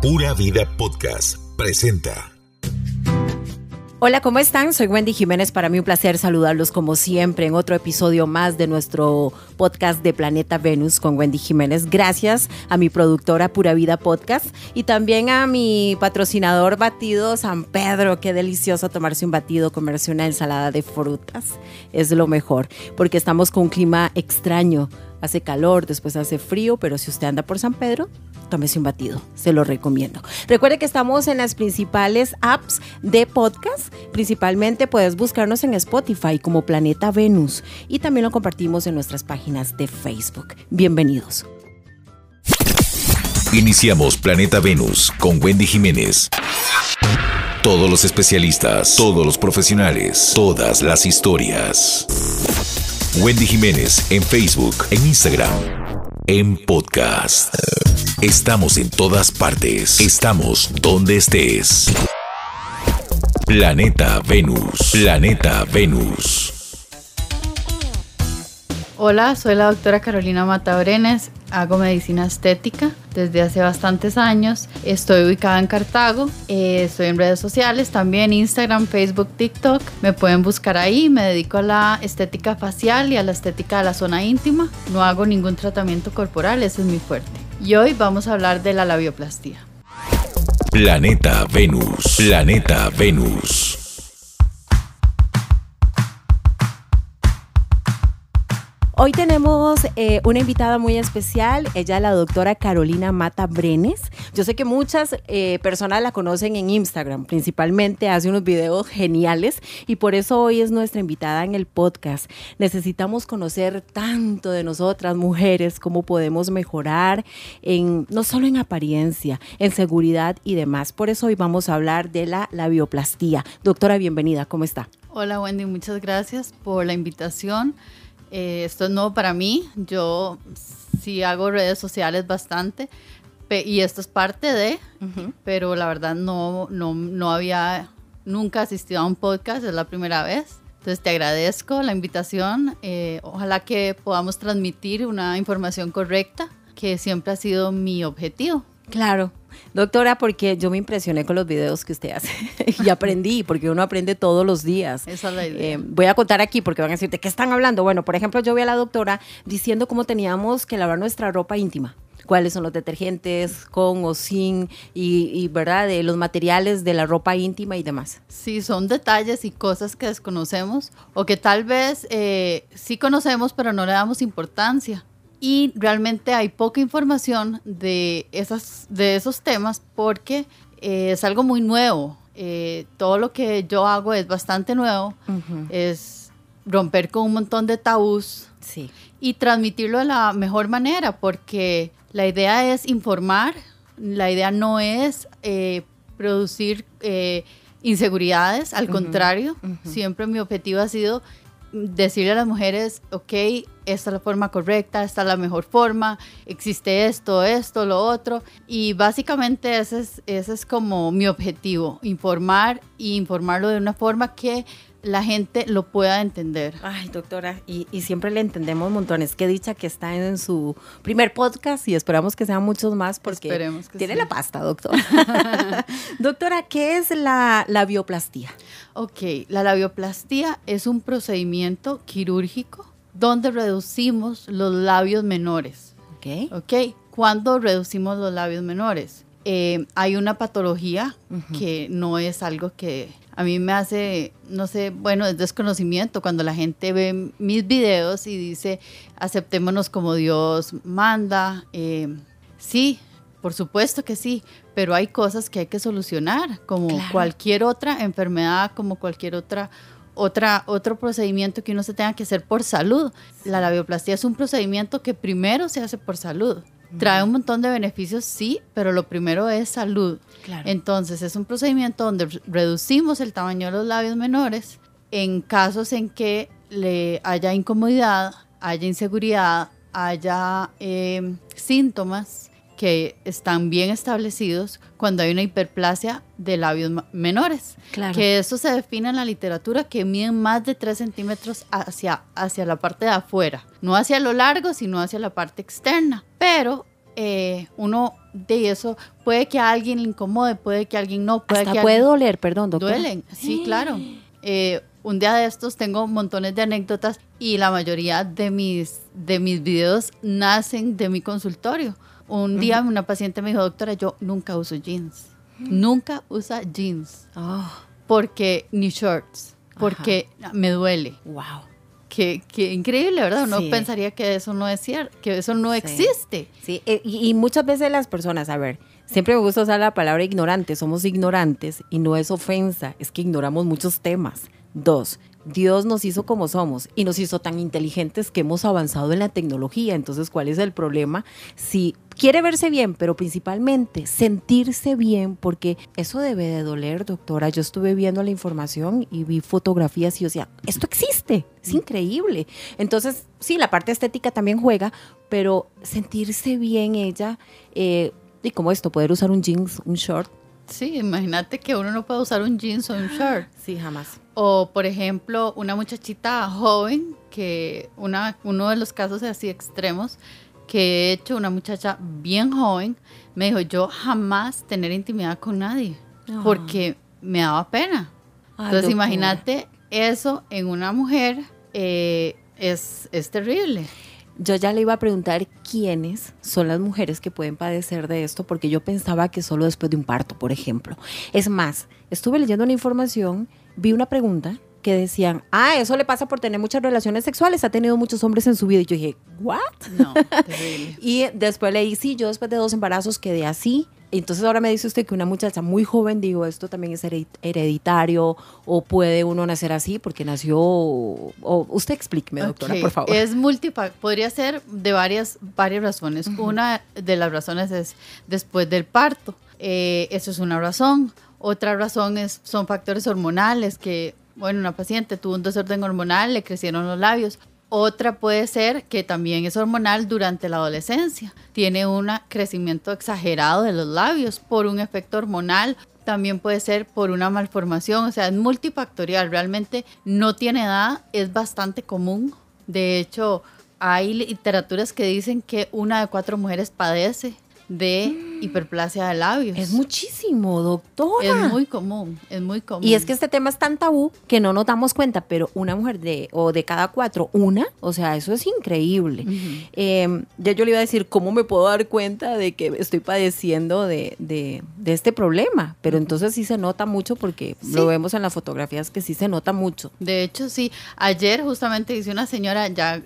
Pura Vida Podcast presenta. Hola, ¿cómo están? Soy Wendy Jiménez. Para mí un placer saludarlos como siempre en otro episodio más de nuestro podcast de Planeta Venus con Wendy Jiménez. Gracias a mi productora Pura Vida Podcast y también a mi patrocinador Batido San Pedro. Qué delicioso tomarse un batido, comerse una ensalada de frutas. Es lo mejor porque estamos con un clima extraño. Hace calor, después hace frío, pero si usted anda por San Pedro, tómese un batido, se lo recomiendo. Recuerde que estamos en las principales apps de podcast, principalmente puedes buscarnos en Spotify como Planeta Venus y también lo compartimos en nuestras páginas de Facebook. Bienvenidos. Iniciamos Planeta Venus con Wendy Jiménez. Todos los especialistas, todos los profesionales, todas las historias. Wendy Jiménez en Facebook, en Instagram, en podcast. Estamos en todas partes. Estamos donde estés. Planeta Venus. Planeta Venus. Hola, soy la doctora Carolina Matabrenes, hago medicina estética desde hace bastantes años, estoy ubicada en Cartago, eh, estoy en redes sociales, también Instagram, Facebook, TikTok, me pueden buscar ahí, me dedico a la estética facial y a la estética de la zona íntima, no hago ningún tratamiento corporal, ese es mi fuerte. Y hoy vamos a hablar de la labioplastía. Planeta Venus. Planeta Venus. Hoy tenemos eh, una invitada muy especial, ella es la doctora Carolina Mata Brenes. Yo sé que muchas eh, personas la conocen en Instagram, principalmente hace unos videos geniales y por eso hoy es nuestra invitada en el podcast. Necesitamos conocer tanto de nosotras mujeres, cómo podemos mejorar en no solo en apariencia, en seguridad y demás. Por eso hoy vamos a hablar de la labioplastía. Doctora, bienvenida, ¿cómo está? Hola Wendy, muchas gracias por la invitación. Eh, esto es nuevo para mí. Yo sí hago redes sociales bastante y esto es parte de, pero la verdad no, no, no había nunca asistido a un podcast, es la primera vez. Entonces te agradezco la invitación. Eh, ojalá que podamos transmitir una información correcta, que siempre ha sido mi objetivo. Claro, Doctora, porque yo me impresioné con los videos que usted hace y aprendí, porque uno aprende todos los días. Esa es la idea. Eh, voy a contar aquí porque van a decir, ¿de qué están hablando? Bueno, por ejemplo, yo vi a la doctora diciendo cómo teníamos que lavar nuestra ropa íntima cuáles son los detergentes con o sin y, verdad de los materiales de la ropa íntima y demás. Sí, son detalles y cosas que desconocemos o que tal vez eh, sí conocemos pero no le damos importancia y realmente hay poca información de, esas, de esos temas porque eh, es algo muy nuevo. Eh, todo lo que yo hago es bastante nuevo, es romper con un montón de tabús sí. y transmitirlo de la mejor manera porque la idea es informar, la idea no es eh, producir inseguridades, al contrario, siempre mi objetivo ha sido decirle a las mujeres, ok, esta es la forma correcta, esta es la mejor forma, existe esto, esto, lo otro. Y básicamente ese es, ese es como mi objetivo, informar y informarlo de una forma que la gente lo pueda entender. Ay, doctora, y, siempre le entendemos montones. Qué dicha que está en su primer podcast y esperamos que sean muchos más porque tiene la pasta, doctora. doctora, ¿qué es la labioplastía? Ok, la labioplastía es un procedimiento quirúrgico donde reducimos los labios menores. Ok. Ok, ¿cuándo reducimos los labios menores? Eh, hay una patología que no es algo que a mí me hace, no sé, bueno, es desconocimiento cuando la gente ve mis videos y dice, aceptémonos como Dios manda. Eh, sí, por supuesto que sí, pero hay cosas que hay que solucionar, como cualquier otra enfermedad, como cualquier otra, otra, otro procedimiento que uno se tenga que hacer por salud. La labioplastía es un procedimiento que primero se hace por salud. Trae un montón de beneficios, sí, pero lo primero es salud. Entonces es un procedimiento donde reducimos el tamaño de los labios menores en casos en que le haya incomodidad, haya inseguridad, haya eh, síntomas que están bien establecidos cuando hay una hiperplasia de labios menores. Que eso se define en la literatura que miden más de 3 centímetros hacia, hacia la parte de afuera. No hacia lo largo, sino hacia la parte externa. Pero eh, uno de eso puede que a alguien le incomode, puede que a alguien no, puede Hasta que puede alguien- doler, perdón, doctor. Duelen, sí, claro. Eh, un día de estos tengo montones de anécdotas y la mayoría de mis, de mis videos nacen de mi consultorio. Un día una paciente me dijo, doctora, yo nunca uso jeans. Nunca usa jeans. Ah, Porque, ni shorts. Porque me duele. wow. Qué, qué increíble, ¿verdad? Uno Sí. pensaría que eso no es cierto, que eso no Sí. existe. Sí, eh, y, y muchas veces las personas, a ver, siempre me gusta usar la palabra ignorante, somos ignorantes y no es ofensa, es que ignoramos muchos temas. Dos, Dios nos hizo como somos y nos hizo tan inteligentes que hemos avanzado en la tecnología. Entonces, ¿cuál es el problema? Si quiere verse bien, pero principalmente sentirse bien, porque eso debe de doler, doctora. Yo estuve viendo la información y vi fotografías y yo decía, esto existe, es increíble. Entonces, sí, la parte estética también juega, pero sentirse bien ella, eh, y como esto, poder usar un jeans, un short. Sí, imagínate que uno no puede usar un jeans o un short. Sí, jamás. O, por ejemplo, una muchachita joven, que una, uno de los casos así extremos que he hecho, una muchacha bien joven, me dijo, yo jamás tener intimidad con nadie, Ah. porque me daba pena. Ay, Entonces, imagínate eso en una mujer, eh, es, es terrible. Yo ya le iba a preguntar quiénes son las mujeres que pueden padecer de esto, porque yo pensaba que solo después de un parto, por ejemplo. Es más, estuve leyendo una información, vi una pregunta que decían, ah, eso le pasa por tener muchas relaciones sexuales, ha tenido muchos hombres en su vida. Y yo dije, ¿what? No, terrible. Y después leí, sí, yo después de dos embarazos quedé así. Entonces ahora me dice usted que una muchacha muy joven, digo, esto también es hered- hereditario o puede uno nacer así porque nació... O, usted explíqueme, doctora, Ok, por favor. Es multipa, podría ser de varias, varias razones. Una de las razones es después del parto. Eh, eso es una razón. Otra razón es, son factores hormonales que, bueno, una paciente tuvo un desorden hormonal, le crecieron los labios. Otra puede ser que también es hormonal durante la adolescencia. Tiene un crecimiento exagerado de los labios por un efecto hormonal. También puede ser por una malformación, o sea, es multifactorial. Realmente no tiene edad, es bastante común. De hecho, hay literaturas que dicen que una de cuatro mujeres padece de hiperplasia de labios. Es muchísimo, doctora. Es muy común, es muy común. Y es que este tema es tan tabú que no nos damos cuenta, pero una mujer de, o de cada cuatro, una, o sea, eso es increíble. Eh, ya yo le iba a decir, ¿cómo me puedo dar cuenta de que estoy padeciendo de, de- de este problema? Pero entonces sí se nota mucho porque lo vemos en las fotografías que sí se nota mucho. De hecho, sí. Ayer justamente dice una señora ya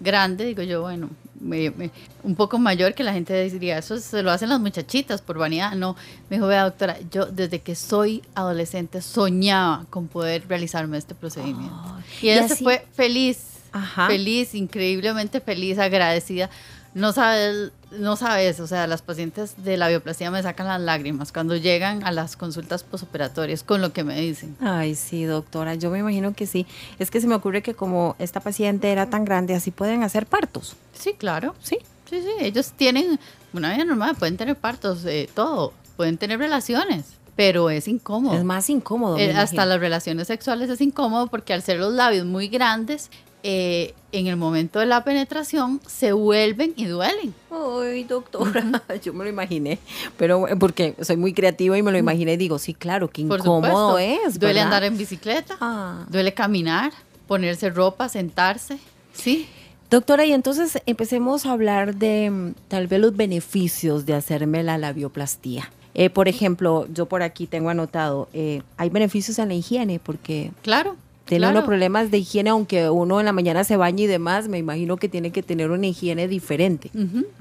grande, digo yo, bueno, me- me- un poco mayor que la gente diría, eso se lo hacen las muchachitas por vanidad. No, me dijo, vea doctora, yo desde que soy adolescente soñaba con poder realizarme este procedimiento. y y ella se así- fue feliz, Ajá. feliz, increíblemente feliz, agradecida. No sabes, no sabes, o sea, las pacientes de la bioplastia me sacan las lágrimas cuando llegan a las consultas posoperatorias con lo que me dicen. Ay, sí, doctora, yo me imagino que sí. Es que se me ocurre que como esta paciente era tan grande, así pueden hacer partos. Sí, claro. Sí. Sí, sí, ellos tienen una vida normal, pueden tener partos, eh, todo, pueden tener relaciones, pero es incómodo. Es más incómodo. Eh, hasta las relaciones sexuales es incómodo porque al ser los labios muy grandes, eh, en el momento de la penetración se vuelven y duelen. Ay, doctora, yo me lo imaginé, pero eh, porque soy muy creativa y me lo imaginé y digo, sí, claro, qué incómodo es. Duele ¿verdad? andar en bicicleta, Ah. duele caminar, ponerse ropa, sentarse. Sí, Doctora, y entonces empecemos a hablar de mm, tal vez los beneficios de hacerme la labioplastía. Eh, por ejemplo, yo por aquí tengo anotado, eh, hay beneficios en la higiene porque claro. Tiene claro. problemas de higiene, aunque uno en la mañana se bañe y demás, me imagino que tiene que tener una higiene diferente.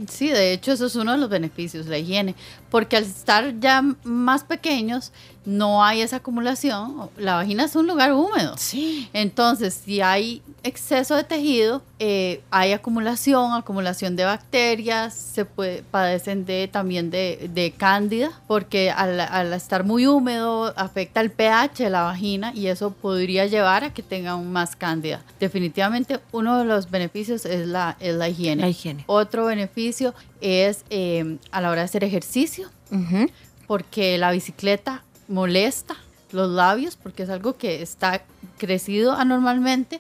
Sí, de hecho eso es uno de los beneficios, la higiene, porque al estar ya más pequeños no hay esa acumulación, la vagina es un lugar húmedo. Sí. Entonces, si hay exceso de tejido, eh, hay acumulación, acumulación de bacterias, se puede, padecen de, también de, de cándida, porque al, al estar muy húmedo afecta el pH de la vagina y eso podría llevar a que tengan más cándida. Definitivamente uno de los beneficios es la, es la higiene. La higiene. Otro beneficio es eh, a la hora de hacer ejercicio porque la bicicleta molesta los labios porque es algo que está crecido anormalmente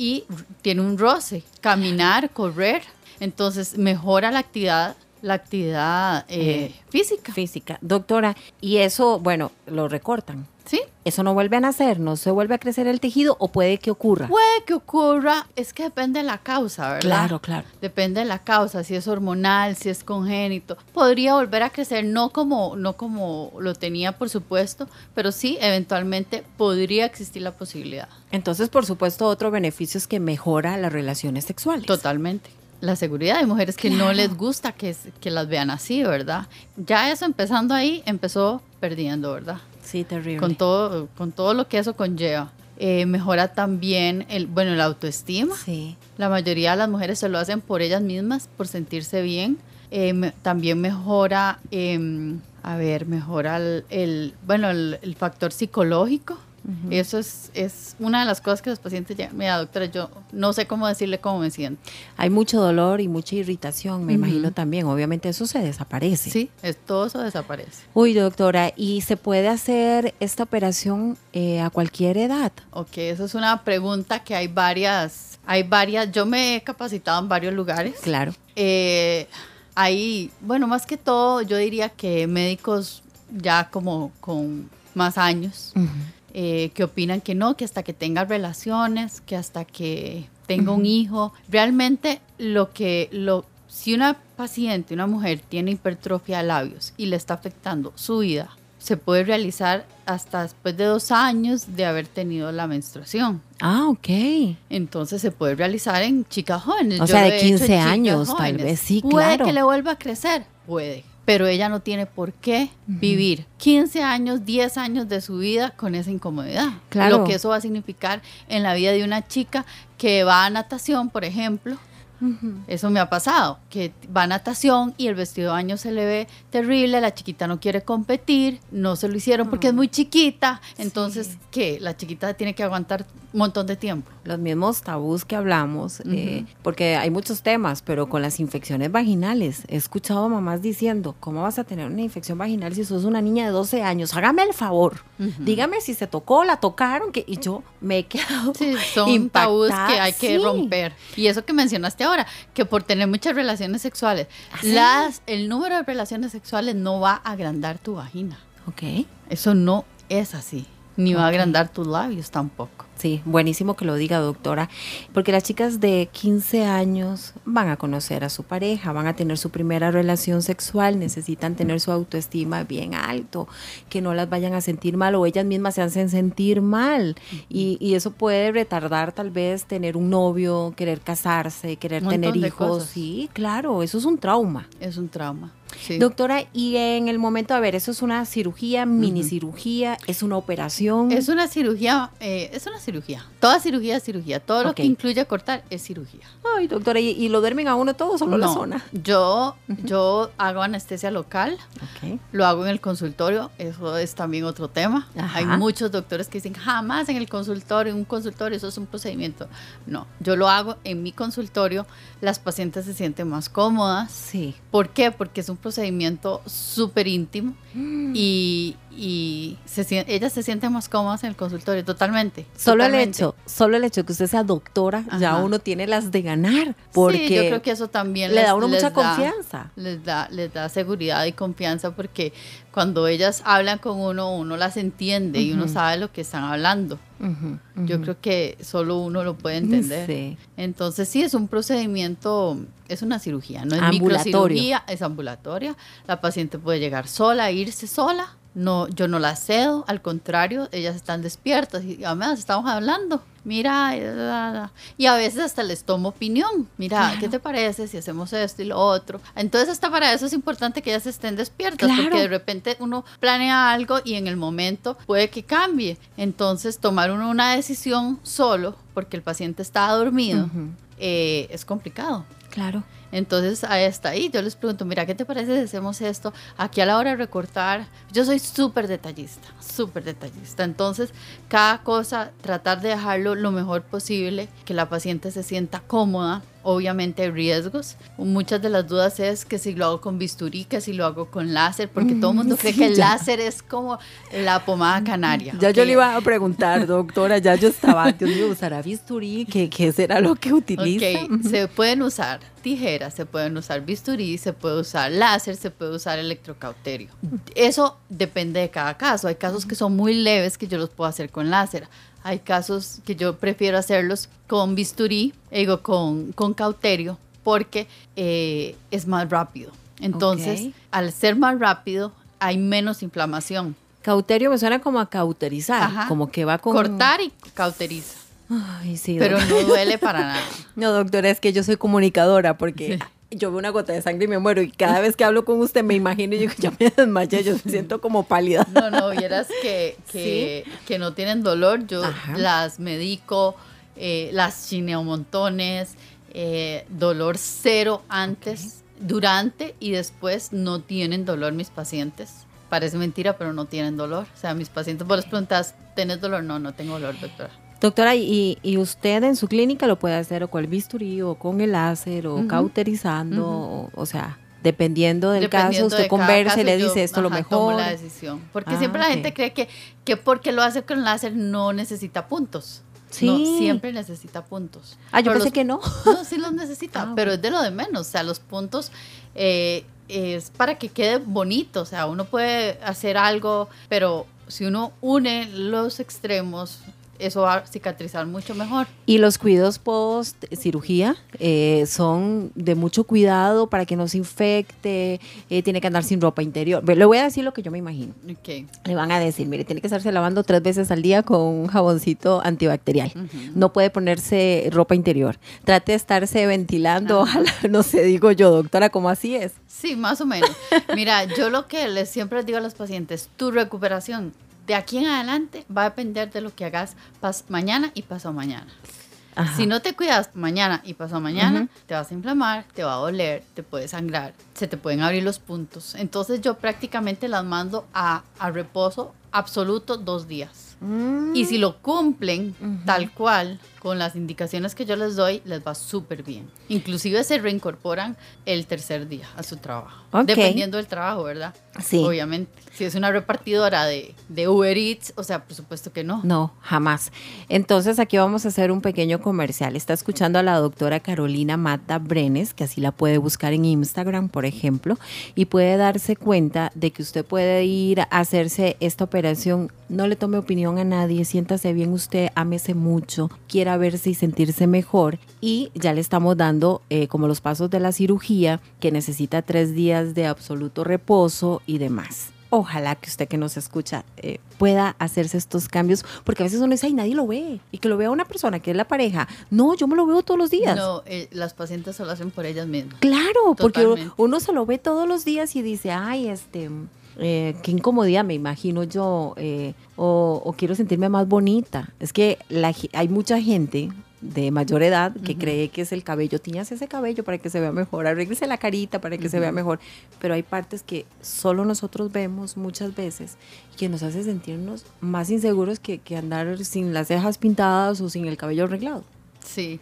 y tiene un roce. Caminar, correr, entonces mejora la actividad la actividad eh, física. Física. Doctora, y eso, bueno, lo recortan. ¿Sí? Eso no vuelve a nacer, no se vuelve a crecer el tejido o puede que ocurra. Puede que ocurra, es que depende de la causa, ¿verdad? Claro, claro. Depende de la causa, si es hormonal, si es congénito. Podría volver a crecer, no como, no como lo tenía, por supuesto, pero sí, eventualmente podría existir la posibilidad. Entonces, por supuesto, otro beneficio es que mejora las relaciones sexuales. Totalmente. La seguridad de mujeres que no les gusta que, que las vean así, ¿verdad? Ya eso empezando ahí, empezó perdiendo, ¿verdad? Sí, terrible. con todo, con todo lo que eso conlleva. Eh, mejora también el, bueno, la autoestima. Sí. La mayoría de las mujeres se lo hacen por ellas mismas, por sentirse bien. Eh, me- también mejora, eh, a ver, mejora el, el- bueno, el, el factor psicológico. Eso es, es una de las cosas que los pacientes llegan. Mira, doctora, yo no sé cómo decirle cómo me siento. Hay mucho dolor y mucha irritación, me Ujú. imagino también. Obviamente eso se desaparece. Sí, es, todo eso desaparece. Uy, doctora, ¿y se puede hacer esta operación eh, a cualquier edad? Ok, esa es una pregunta que hay varias, hay varias, yo me he capacitado en varios lugares. Claro. Eh, hay, bueno, más que todo, yo diría que médicos ya como con más años, eh, que opinan que no, que hasta que tenga relaciones, que hasta que tenga un hijo. Realmente lo que, lo, si una paciente, una mujer tiene hipertrofia de labios y le está afectando su vida, se puede realizar hasta después de dos años de haber tenido la menstruación. Ah, ok. Entonces se puede realizar en chicas jóvenes. O Yo sea, de he hecho en 15 chicas años, tal vez, sí, ¿Puede claro. que le vuelva a crecer? Puede. Pero ella no tiene por qué vivir 15 años, 10 años de su vida con esa incomodidad. Claro. Lo que eso va a significar en la vida de una chica que va a natación, por ejemplo. Eso me ha pasado, que va a natación y el vestido de baño se le ve terrible, la chiquita no quiere competir, no se lo hicieron porque es muy chiquita, entonces, Sí. ¿qué? La chiquita tiene que aguantar un montón de tiempo. Los mismos tabús que hablamos, eh, porque hay muchos temas, pero con las infecciones vaginales, he escuchado a mamás diciendo, ¿cómo vas a tener una infección vaginal si sos una niña de 12 años? Hágame el favor, dígame si se tocó, la tocaron, que, y yo me he quedado Sí, son tabús impactada. que hay que Sí. romper. Y eso que mencionaste ahora, que por tener muchas relaciones sexuales, ¿Ah, sí? las, el número de relaciones sexuales no va a agrandar tu vagina. Ok. Eso no es así. Ni va a agrandar tus labios tampoco. Sí, buenísimo que lo diga, doctora, porque las chicas de 15 años van a conocer a su pareja, van a tener su primera relación sexual, necesitan tener su autoestima bien alto, que no las vayan a sentir mal o ellas mismas se hacen sentir mal. Y, y eso puede retardar tal vez tener un novio, querer casarse, querer Un tener hijos. cosas. Sí, claro, eso es un trauma. Es un trauma. Sí. Doctora, y en el momento, a ver, eso es una cirugía, mini cirugía, es una operación. Es una cirugía, eh, es una cirugía. Toda cirugía es cirugía. Todo lo que incluye cortar es cirugía. Ay, doctora, ¿y, y lo duermen a uno todo, solo la No, zona? Yo, yo hago anestesia local. Ok. Lo hago en el consultorio, eso es también otro tema. Ajá. Hay muchos doctores que dicen, jamás en el consultorio, en un consultorio, eso es un procedimiento. No, yo lo hago en mi consultorio, las pacientes se sienten más cómodas. Sí. ¿Por qué? Porque es un procedimiento súper íntimo Mm. y, y se, ellas se sienten más cómodas en el consultorio, totalmente. Solo el hecho, solo el hecho que usted sea doctora, ya uno tiene las de ganar, porque sí, yo creo que eso también le les- da a uno mucha da- confianza. Les da, les da seguridad y confianza porque cuando ellas hablan con uno, uno las entiende y uno sabe lo que están hablando. Yo creo que solo uno lo puede entender. Sí. Entonces sí, es un procedimiento, es una cirugía, no es microcirugía, es ambulatoria. La paciente puede llegar sola, irse sola. No, yo no la cedo, al contrario, ellas están despiertas y además estamos hablando. Mira, y, a veces hasta les tomo opinión. Mira, Claro. ¿qué te parece si hacemos esto y lo otro? Entonces hasta para eso es importante que ellas estén despiertas, Claro. porque de repente uno planea algo y en el momento puede que cambie. Entonces tomar uno una decisión solo, porque el paciente está dormido, eh, es complicado. Claro. Entonces, ahí está ahí. Yo les pregunto, mira, ¿qué te parece si hacemos esto? Aquí a la hora de recortar, yo soy súper detallista, súper detallista. Entonces, cada cosa, tratar de dejarlo lo mejor posible, que la paciente se sienta cómoda. Obviamente riesgos. Muchas de las dudas es que si lo hago con bisturí, que si lo hago con láser, porque todo el mundo cree sí, que el ya. láser es como la pomada canaria. Ya yo Ok. le iba a preguntar, doctora, ya yo estaba, Dios mío, ¿usará bisturí? ¿Qué, qué será lo que utiliza? Ok, se pueden usar tijeras, se pueden usar bisturí, se puede usar láser, se puede usar electrocauterio. Eso depende de cada caso. Hay casos que son muy leves que yo los puedo hacer con láser. Hay casos que yo prefiero hacerlos con bisturí, digo, con, con cauterio, porque eh, es más rápido. Entonces, al ser más rápido, hay menos inflamación. Cauterio me suena como a cauterizar, Ajá. como que va con... Cortar y cauteriza. Ay, sí, Pero no duele para nada. No, doctora, es que yo soy comunicadora porque yo veo una gota de sangre y me muero y cada vez que hablo con usted me imagino y digo, ya me desmayé, yo me siento como pálida. No, no, vieras que, que, que no tienen dolor. Yo Ajá. las medico, eh, las chineo montones, eh, dolor cero antes, durante y después no tienen dolor mis pacientes. Parece mentira, pero no tienen dolor. O sea, mis pacientes, vos les preguntas, ¿tenés dolor? No, no tengo dolor, doctora. Doctora, ¿y, y usted en su clínica lo puede hacer o con el bisturí o con el láser o cauterizando? o, o sea, dependiendo del Dependiendo caso, usted de conversa y le yo, dice esto es lo mejor. tomo la decisión. Porque Ah, siempre la gente cree que, que porque lo hace con láser no necesita puntos. Sí. No, siempre necesita puntos. Ah, yo Pero pensé los que no. No, sí los necesita, Ah, pero es de lo de menos. O sea, los puntos eh, es para que quede bonito. O sea, uno puede hacer algo, pero si uno une los extremos, eso va a cicatrizar mucho mejor. Y los cuidados post cirugía eh, son de mucho cuidado para que no se infecte, eh, tiene que andar sin ropa interior. Le voy a decir lo que yo me imagino. Ok. Le van a decir, mire, tiene que estarse lavando tres veces al día con un jaboncito antibacterial. Ujú. No puede ponerse ropa interior. Trate de estarse ventilando, ojalá, no sé, digo yo, doctora, ¿cómo así es? Sí, más o menos. Mira, yo lo que les siempre digo a los pacientes, tu recuperación de aquí en adelante va a depender de lo que hagas pas- mañana y pasado mañana. Ajá. Si no te cuidas mañana y pasado mañana, te vas a inflamar, te va a doler, te puede sangrar, se te pueden abrir los puntos. Entonces yo prácticamente las mando a, a reposo absoluto dos días. Mm. Y si lo cumplen tal cual, con las indicaciones que yo les doy, les va súper bien. Inclusive se reincorporan el tercer día a su trabajo. Dependiendo del trabajo, ¿verdad? Sí. Obviamente. Si es una repartidora de, de Uber Eats, o sea, por supuesto que no. No, jamás. Entonces aquí vamos a hacer un pequeño comercial. Está escuchando a la doctora Carolina Mata Brenes, que así la puede buscar en Instagram, por ejemplo, y puede darse cuenta de que usted puede ir a hacerse esta operación. No le tome opinión a nadie, siéntase bien usted, ámese mucho, quiera verse y sentirse mejor. Y ya le estamos dando eh, como los pasos de la cirugía, que necesita tres días de absoluto reposo y demás. Ojalá que usted que nos escucha eh, pueda hacerse estos cambios, porque a veces uno dice, ay, nadie lo ve, y que lo vea una persona que es la pareja. No, yo me lo veo todos los días. No, eh, las pacientes se lo hacen por ellas mismas. Claro, porque uno se lo ve todos los días y dice, ay, este, eh, qué incomodidad me imagino yo, eh, o, o quiero sentirme más bonita. Es que la hay mucha gente de mayor edad que cree que es el cabello, tiñas ese cabello para que se vea mejor, arréglese la carita para que se vea mejor, pero hay partes que solo nosotros vemos muchas veces y que nos hace sentirnos más inseguros que, que andar sin las cejas pintadas o sin el cabello arreglado. Sí,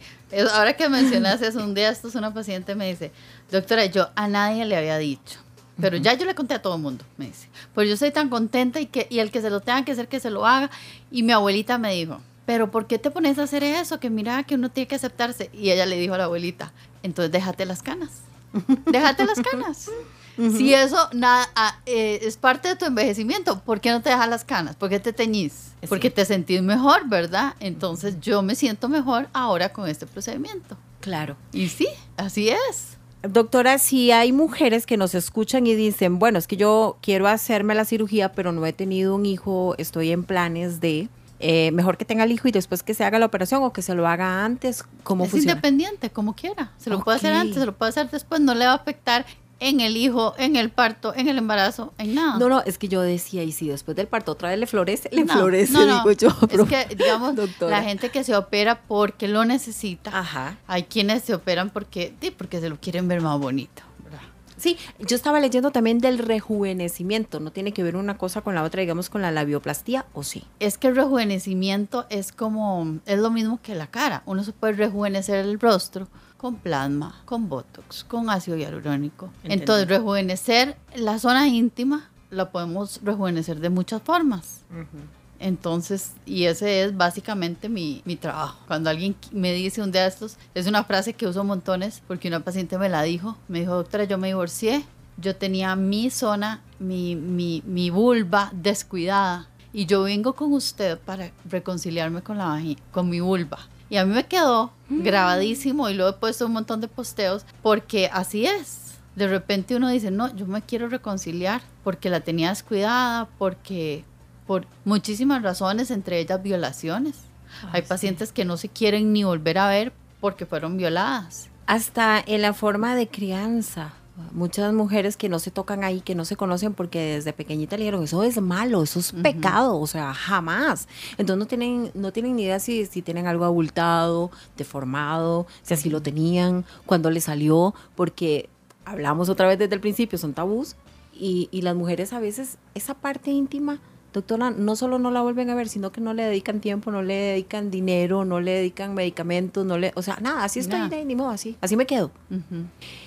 ahora que mencionas eso, un día esto es una paciente me dice, doctora, yo a nadie le había dicho, pero ya yo le conté a todo el mundo, me dice, pues yo soy tan contenta y, que, y el que se lo tenga que hacer, que se lo haga. Y mi abuelita me dijo, pero ¿por qué te pones a hacer eso? Que mira que uno tiene que aceptarse. Y ella le dijo a la abuelita, entonces déjate las canas, déjate las canas. Si eso nada, ah, eh, es parte de tu envejecimiento, ¿por qué no te dejas las canas? ¿Por qué te teñís? Sí. Porque te sentís mejor, ¿verdad? Entonces yo me siento mejor ahora con este procedimiento. Claro. Y sí, así es. Doctora, si hay mujeres que nos escuchan y dicen, bueno, es que yo quiero hacerme la cirugía, pero no he tenido un hijo, estoy en planes de, eh, mejor que tenga el hijo y después que se haga la operación o que se lo haga antes, ¿cómo es funciona? independiente, como quiera. Se lo puede hacer antes, se lo puede hacer después, no le va a afectar en el hijo, en el parto, en el embarazo, en nada. No, no, es que yo decía, y si después del parto otra vez le florece, le No, florece, no, no. digo yo. pero- Es que, digamos, Doctora. la gente que se opera porque lo necesita. Ajá. Hay quienes se operan porque, sí, porque se lo quieren ver más bonito. Sí, yo estaba leyendo también del rejuvenecimiento, no tiene que ver una cosa con la otra, digamos, con la labioplastía, ¿o sí? Es que el rejuvenecimiento es como, es lo mismo que la cara. Uno se puede rejuvenecer el rostro con plasma, con botox, con ácido hialurónico. Entonces, rejuvenecer la zona íntima la podemos rejuvenecer de muchas formas. Entonces, y ese es básicamente mi, mi, trabajo. Cuando alguien me dice un día de estos, es una frase que uso montones porque una paciente me la dijo. Me dijo, doctora, yo me divorcié, yo tenía mi zona, mi, mi, mi vulva descuidada y yo vengo con usted para reconciliarme con, la, con mi vulva. Y a mí me quedó mm. grabadísimo y luego he puesto un montón de posteos porque así es de repente uno dice, no, yo me quiero reconciliar porque la tenía descuidada, porque por muchísimas razones, entre ellas violaciones. Hay pacientes que no se quieren ni volver a ver porque fueron violadas. Hasta en la forma de crianza. Muchas mujeres que no se tocan ahí, que no se conocen porque desde pequeñita le dijeron, eso es malo, eso es pecado, o sea, jamás. Entonces no tienen, no tienen ni idea si, si tienen algo abultado, deformado, si así lo tenían, cuando le salió, porque hablamos otra vez desde el principio, son tabús, y, y las mujeres a veces esa parte íntima doctora, no solo no la vuelven a ver, sino que no le dedican tiempo, no le dedican dinero, no le dedican medicamentos, no le, o sea, nada, así estoy, ni modo, así, así me quedo.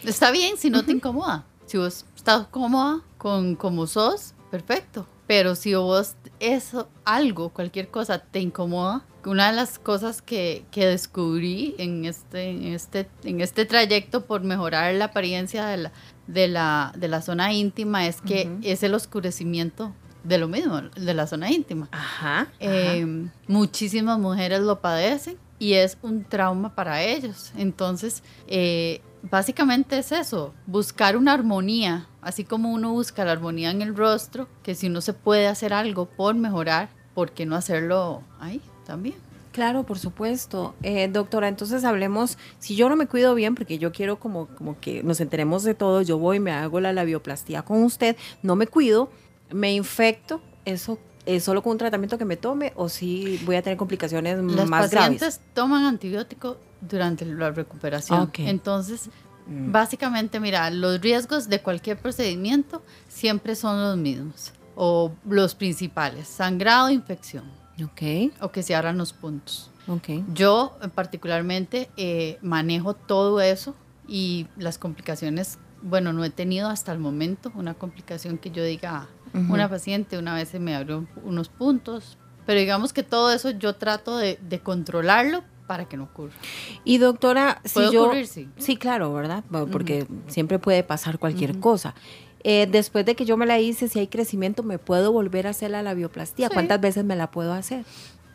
Está bien si no te incomoda. Si vos estás cómoda con como sos, perfecto. Pero si vos eso, algo, cualquier cosa te incomoda, una de las cosas que, que descubrí en este, en, este, en este trayecto por mejorar la apariencia de la, de la, de la zona íntima es que es el oscurecimiento de lo mismo, de la zona íntima. Ajá, eh, muchísimas mujeres lo padecen y es un trauma para ellos. Entonces, eh, básicamente es eso, buscar una armonía, así como uno busca la armonía en el rostro, que si uno se puede hacer algo por mejorar, ¿por qué no hacerlo ahí también? Claro, por supuesto. Eh, doctora, entonces hablemos, si yo no me cuido bien, porque yo quiero como, como que nos enteremos de todo, yo voy, me hago la labioplastía con usted, no me cuido, me infecto, eso es solo con un tratamiento que me tome o si voy a tener complicaciones Las más graves. Los pacientes toman antibiótico durante la recuperación. Entonces, mm. básicamente, mira, los riesgos de cualquier procedimiento siempre son los mismos o los principales, sangrado, infección. Okay. O que se abran los puntos. Okay. Yo particularmente eh, manejo todo eso y las complicaciones, bueno, no he tenido hasta el momento una complicación que yo diga, una paciente una vez se me abrió unos puntos, pero digamos que todo eso yo trato de, controlarlo para que no ocurra. Y doctora, si yo... Ocurrir, sí. sí, claro, ¿verdad? Porque siempre puede pasar cualquier cosa. Eh, después de que yo me la hice, si hay crecimiento, ¿me puedo volver a hacer la labioplastía? ¿Cuántas veces me la puedo hacer?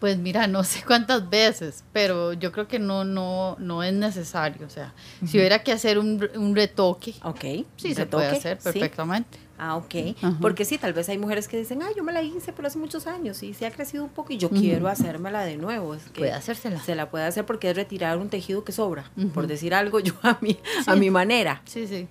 Pues mira, no sé cuántas veces, pero yo creo que no, no, no es necesario. O sea, si hubiera que hacer un, un retoque, okay. sí se puede hacer perfectamente. Ah, ok. Porque sí, tal vez hay mujeres que dicen, ah, yo me la hice pero hace muchos años y se ha crecido un poco y yo quiero hacérmela de nuevo. Es puede hacérsela. Se la puede hacer porque es retirar un tejido que sobra, por decir algo yo a mi, a mi manera. Sí, sí.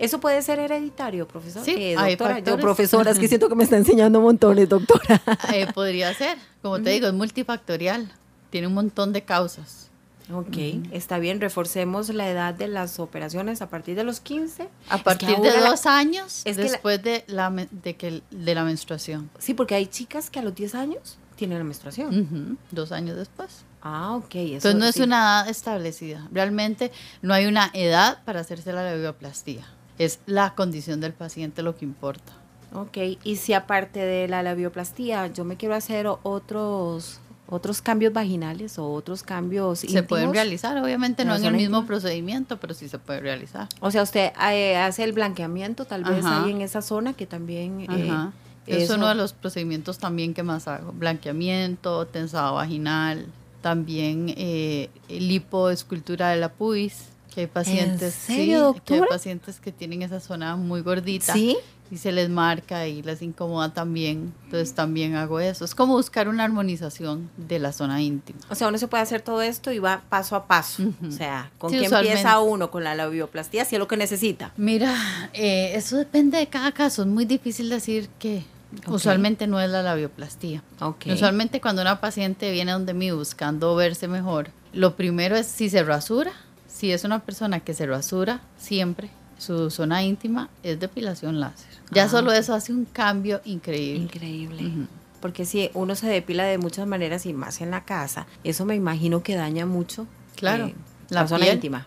¿Eso puede ser hereditario, profesor? Sí, eh, doctora, yo profesora, es que siento que me está enseñando montones, doctora. Eh, podría ser, como te digo, es multifactorial, tiene un montón de causas. Ok, está bien, reforcemos la edad de las operaciones a partir de los 15. A partir de dos años es después de, la, de, que, de la menstruación. Sí, porque hay chicas que a los 10 años tienen la menstruación. Dos años después. Ah, ok. Entonces no es una edad establecida. Realmente no hay una edad para hacerse la labioplastia. Es la condición del paciente lo que importa. Ok, y si aparte de la labioplastía yo me quiero hacer otros otros cambios vaginales o otros cambios se pueden realizar obviamente no en el mismo procedimiento pero sí se puede realizar. O sea usted eh, hace el blanqueamiento tal vez ahí en esa zona que también eh, es uno de los procedimientos también que más hago blanqueamiento tensado vaginal también eh, lipoescultura de la pubis que hay pacientes sí, que hay pacientes que tienen esa zona muy gordita ¿Sí? y se les marca y les incomoda también. Entonces también hago eso. Es como buscar una armonización de la zona íntima. O sea, uno se puede hacer todo esto y va paso a paso. O sea, ¿con qué empieza uno? ¿Con la labioplastía? Si es lo que necesita. Mira, eh, eso depende de cada caso. Es muy difícil decir que usualmente no es la labioplastía. Okay. Usualmente cuando una paciente viene donde mí buscando verse mejor, lo primero es si se rasura. Si es una persona que se rasura siempre, su zona íntima es depilación láser. Ya ah, solo eso hace un cambio increíble. Increíble. Porque si uno se depila de muchas maneras y más en la casa, eso me imagino que daña mucho. Claro. Eh, La, zona íntima.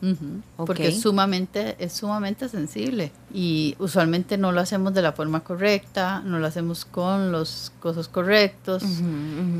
Porque es sumamente, es sumamente sensible. Y usualmente no lo hacemos de la forma correcta, no lo hacemos con los cosas correctos.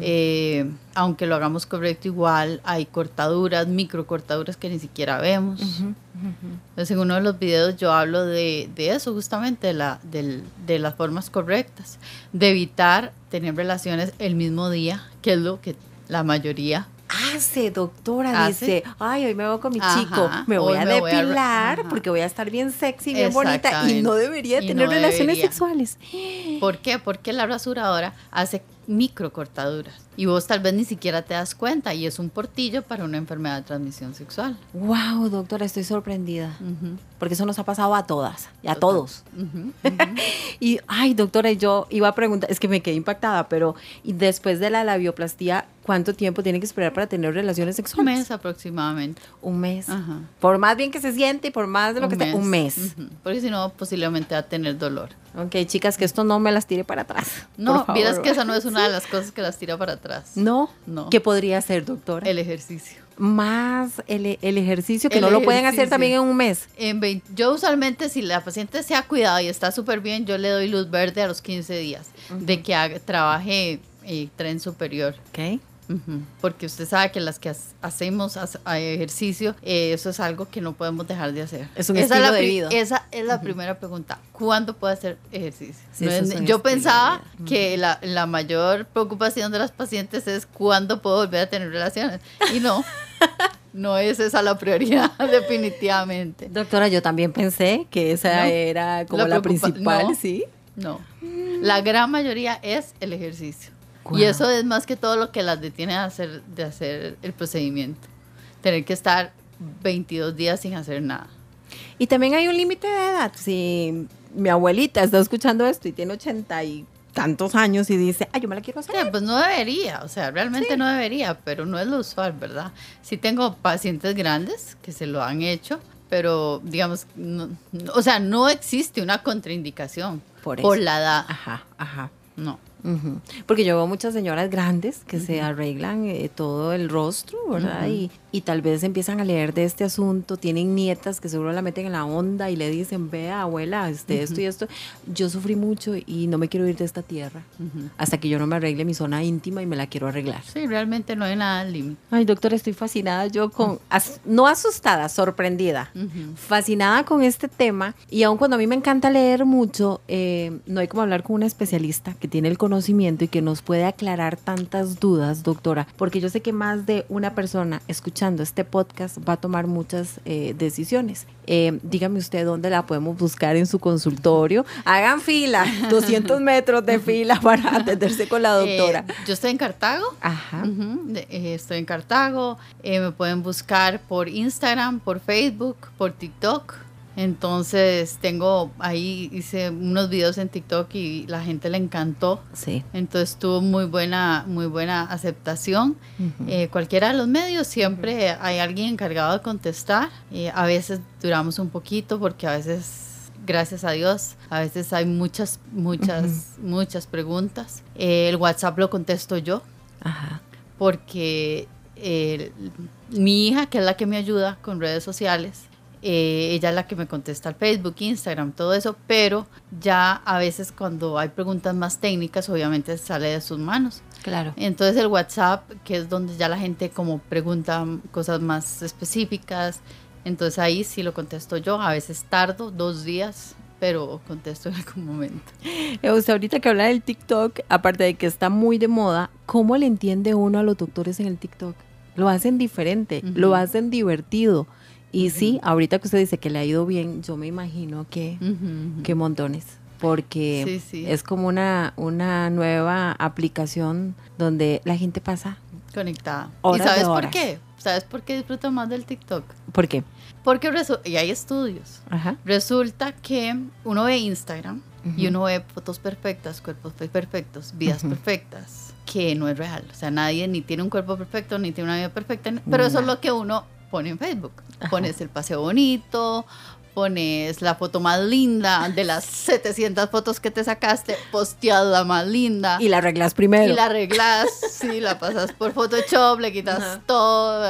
Eh, aunque lo hagamos correcto, igual hay cortaduras, micro cortaduras que ni siquiera vemos. Entonces, en uno de los videos yo hablo de, eso, justamente, de, la, de las formas correctas, de evitar tener relaciones el mismo día, que es lo que la mayoría hace, doctora, dice, ay, hoy me voy con mi chico, me voy a depilar porque voy a estar bien sexy, bien bonita y no debería tener relaciones sexuales. ¿Por qué? Porque la rasuradora hace micro cortaduras y vos tal vez ni siquiera te das cuenta y es un portillo para una enfermedad de transmisión sexual. Wow, doctora, estoy sorprendida. Porque eso nos ha pasado a todas y a todos. y, ay, doctora, yo iba a preguntar, es que me quedé impactada, pero y después de la labioplastía, ¿cuánto tiempo tiene que esperar para tener relaciones sexuales? Un mes aproximadamente. Un mes. Por más bien que se siente y por más de lo que esté, un mes. Porque si no, posiblemente va a tener dolor. Ok, chicas, que esto no me las tire para atrás. No, miras que esa no es una de las cosas que las tira para atrás. No, no. ¿Qué podría ser, doctora? El ejercicio. Más el, ejercicio que no lo pueden hacer también en un mes. En yo usualmente, si la paciente se ha cuidado y está súper bien, yo le doy luz verde a los 15 días de que trabaje eh, tren superior. Ok. Porque usted sabe que las que hacemos ejercicio, eh, eso es algo que no podemos dejar de hacer. Es un esa estilo de vida. Esa es la primera pregunta. ¿Cuándo puedo hacer ejercicio? yo pensaba que la, la, mayor preocupación de las pacientes es cuándo puedo volver a tener relaciones. Y no. no es esa la prioridad, definitivamente. Doctora, yo también pensé que esa era como la, principal, ¿sí? No. La gran mayoría es el ejercicio. Y eso es más que todo lo que las detiene de hacer, de hacer el procedimiento. Tener que estar 22 días sin hacer nada. Y también hay un límite de edad. Si mi abuelita está escuchando esto y tiene 80 y tantos años y dice, ay, yo me la quiero hacer. pues no debería, o sea, realmente no debería, pero no es lo usual, ¿verdad? Sí tengo pacientes grandes que se lo han hecho, pero digamos, o sea, no existe una contraindicación por, por la edad. Ajá, ajá. No. Porque yo veo muchas señoras grandes que se arreglan eh, todo el rostro, ¿verdad? y, y, tal vez empiezan a leer de este asunto, tienen nietas que seguro la meten en la onda y le dicen, vea, abuela, este, esto y esto. Yo sufrí mucho y no me quiero ir de esta tierra hasta que yo no me arregle mi zona íntima y me la quiero arreglar. Sí, realmente no hay nada al límite. Ay, doctora, estoy fascinada yo con, no asustada, sorprendida, fascinada con este tema y aun cuando a mí me encanta leer mucho, eh, no hay como hablar con una especialista que tiene el conocimiento conocimiento y que nos puede aclarar tantas dudas, doctora, porque yo sé que más de una persona escuchando este podcast va a tomar muchas eh, decisiones. Eh, dígame usted dónde la podemos buscar en su consultorio. Hagan fila, 200 metros de fila para atenderse con la eh, doctora. yo estoy en Cartago. Ajá. estoy en Cartago. me pueden buscar por Instagram, por Facebook, por TikTok. Entonces tengo ahí, hice unos videos en TikTok y la gente le encantó. Sí. Entonces tuvo muy buena, muy buena aceptación. Eh, cualquiera de los medios siempre hay alguien encargado de contestar. Eh, a veces duramos un poquito porque a veces, gracias a Dios, a veces hay muchas, muchas, muchas preguntas. Eh, el WhatsApp lo contesto yo. Ajá. Porque mi hija, que es la que me ayuda con redes sociales, eh, ella es la que me contesta al Facebook, Instagram, todo eso, pero ya a veces cuando hay preguntas más técnicas, obviamente sale de sus manos. Claro. Entonces el WhatsApp, que es donde ya la gente como pregunta cosas más específicas, entonces ahí sí lo contesto yo, a veces tardo dos días, pero contesto en algún momento. Eh, usted ahorita que habla del TikTok, aparte de que está muy de moda, ¿cómo le entiende uno a los doctores en el TikTok? Lo hacen diferente, lo hacen divertido. Y sí, ahorita que usted dice que le ha ido bien, yo me imagino que, que montones porque es como una, una nueva aplicación donde la gente pasa conectada. ¿Y sabes por qué? ¿Sabes por qué disfruto más del TikTok? ¿Por qué? Porque y hay estudios. Resulta que uno ve Instagram y uno ve fotos perfectas, cuerpos perfectos, vidas perfectas, que no es real. O sea, nadie ni tiene un cuerpo perfecto ni tiene una vida perfecta, pero eso es lo que uno pone en Facebook. Pones el paseo bonito, pones la foto más linda de las 700 fotos que te sacaste, posteas la más linda. Y la arreglas primero. Y la arreglas, sí, la pasas por Photoshop, le quitas todo,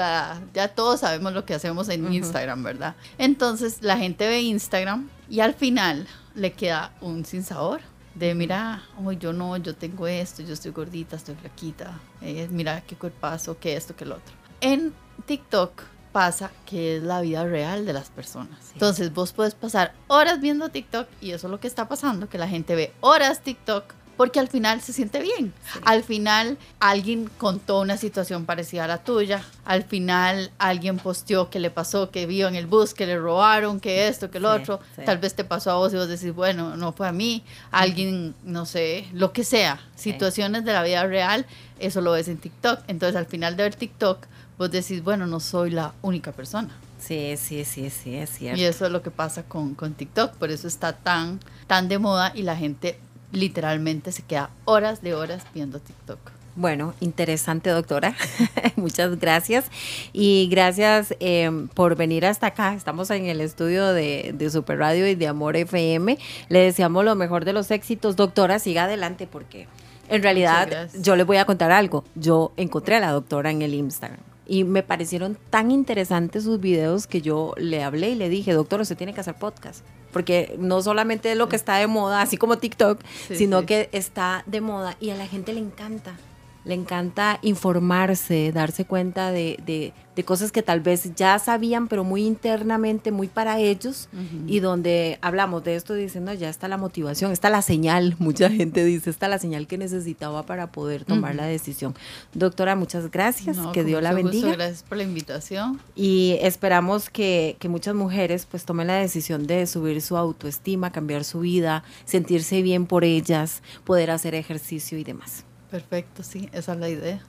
ya todos sabemos lo que hacemos en Instagram, ¿verdad? Entonces la gente ve Instagram y al final le queda un sinsabor de mira, hoy yo no, yo tengo esto, yo estoy gordita, estoy flaquita, eh, mira qué cuerpazo, qué esto, qué lo otro. En TikTok pasa que es la vida real de las personas. Entonces vos puedes pasar horas viendo TikTok y eso es lo que está pasando, que la gente ve horas TikTok porque al final se siente bien. Al final alguien contó una situación parecida a la tuya. Al final alguien posteó que le pasó, que vio en el bus, que le robaron, que esto, que lo otro. Tal vez te pasó a vos y vos decís, bueno, no fue a mí. Alguien, no sé, lo que sea. Situaciones de la vida real, eso lo ves en TikTok. Entonces al final de ver TikTok, vos decís, bueno, no soy la única persona. Sí, sí, sí, sí, es cierto. Y eso es lo que pasa con, con TikTok, por eso está tan, tan de moda y la gente literalmente se queda horas de horas viendo TikTok. Bueno, interesante doctora. Muchas gracias. Y gracias eh, por venir hasta acá. Estamos en el estudio de, de, Super Radio y de Amor FM. Le deseamos lo mejor de los éxitos. Doctora, siga adelante porque en realidad yo le voy a contar algo. Yo encontré a la doctora en el Instagram y me parecieron tan interesantes sus videos que yo le hablé y le dije, doctor, usted tiene que hacer podcast. Porque no solamente es lo que está de moda, así como TikTok, sino que está de moda y a la gente le encanta le encanta informarse, darse cuenta de, cosas que tal vez ya sabían, pero muy internamente, muy para ellos, y donde hablamos de esto diciendo, ya está la motivación, está la señal, mucha gente dice, está la señal que necesitaba para poder tomar la decisión. Doctora, muchas gracias, que Dios la bendiga. gracias por la invitación. Y esperamos que, que muchas mujeres pues tomen la decisión de subir su autoestima, cambiar su vida, sentirse bien por ellas, poder hacer ejercicio y demás. Perfecto, sí, esa es la idea.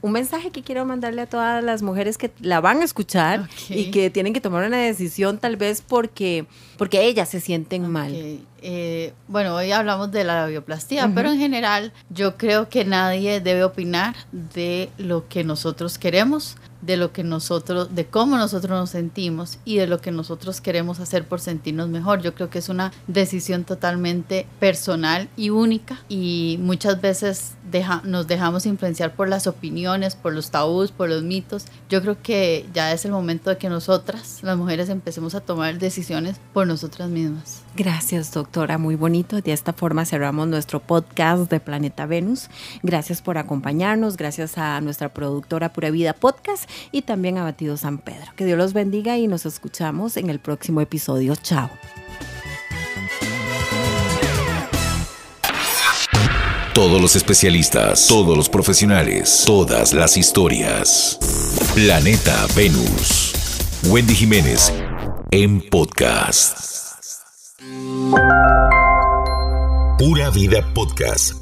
Un mensaje que quiero mandarle a todas las mujeres que la van a escuchar y que tienen que tomar una decisión tal vez porque, porque ellas se sienten mal. Eh, bueno, hoy hablamos de la labioplastía, pero en general yo creo que nadie debe opinar de lo que nosotros queremos de lo que nosotros, de cómo nosotros nos sentimos y de lo que nosotros queremos hacer por sentirnos mejor. Yo creo que es una decisión totalmente personal y única y muchas veces nos dejamos influenciar por las opiniones, por los tabús, por los mitos. Yo creo que ya es el momento de que nosotras, las mujeres, empecemos a tomar decisiones por nosotras mismas. Gracias, doctora. Muy bonito. De esta forma cerramos nuestro podcast de Planeta Venus. Gracias por acompañarnos. Gracias a nuestra productora Pura Vida Podcast y también a Batido San Pedro. Que Dios los bendiga y nos escuchamos en el próximo episodio. Chao. Todos los especialistas, todos los profesionales, todas las historias. Planeta Venus. Wendy Jiménez en podcast. Pura Vida Podcast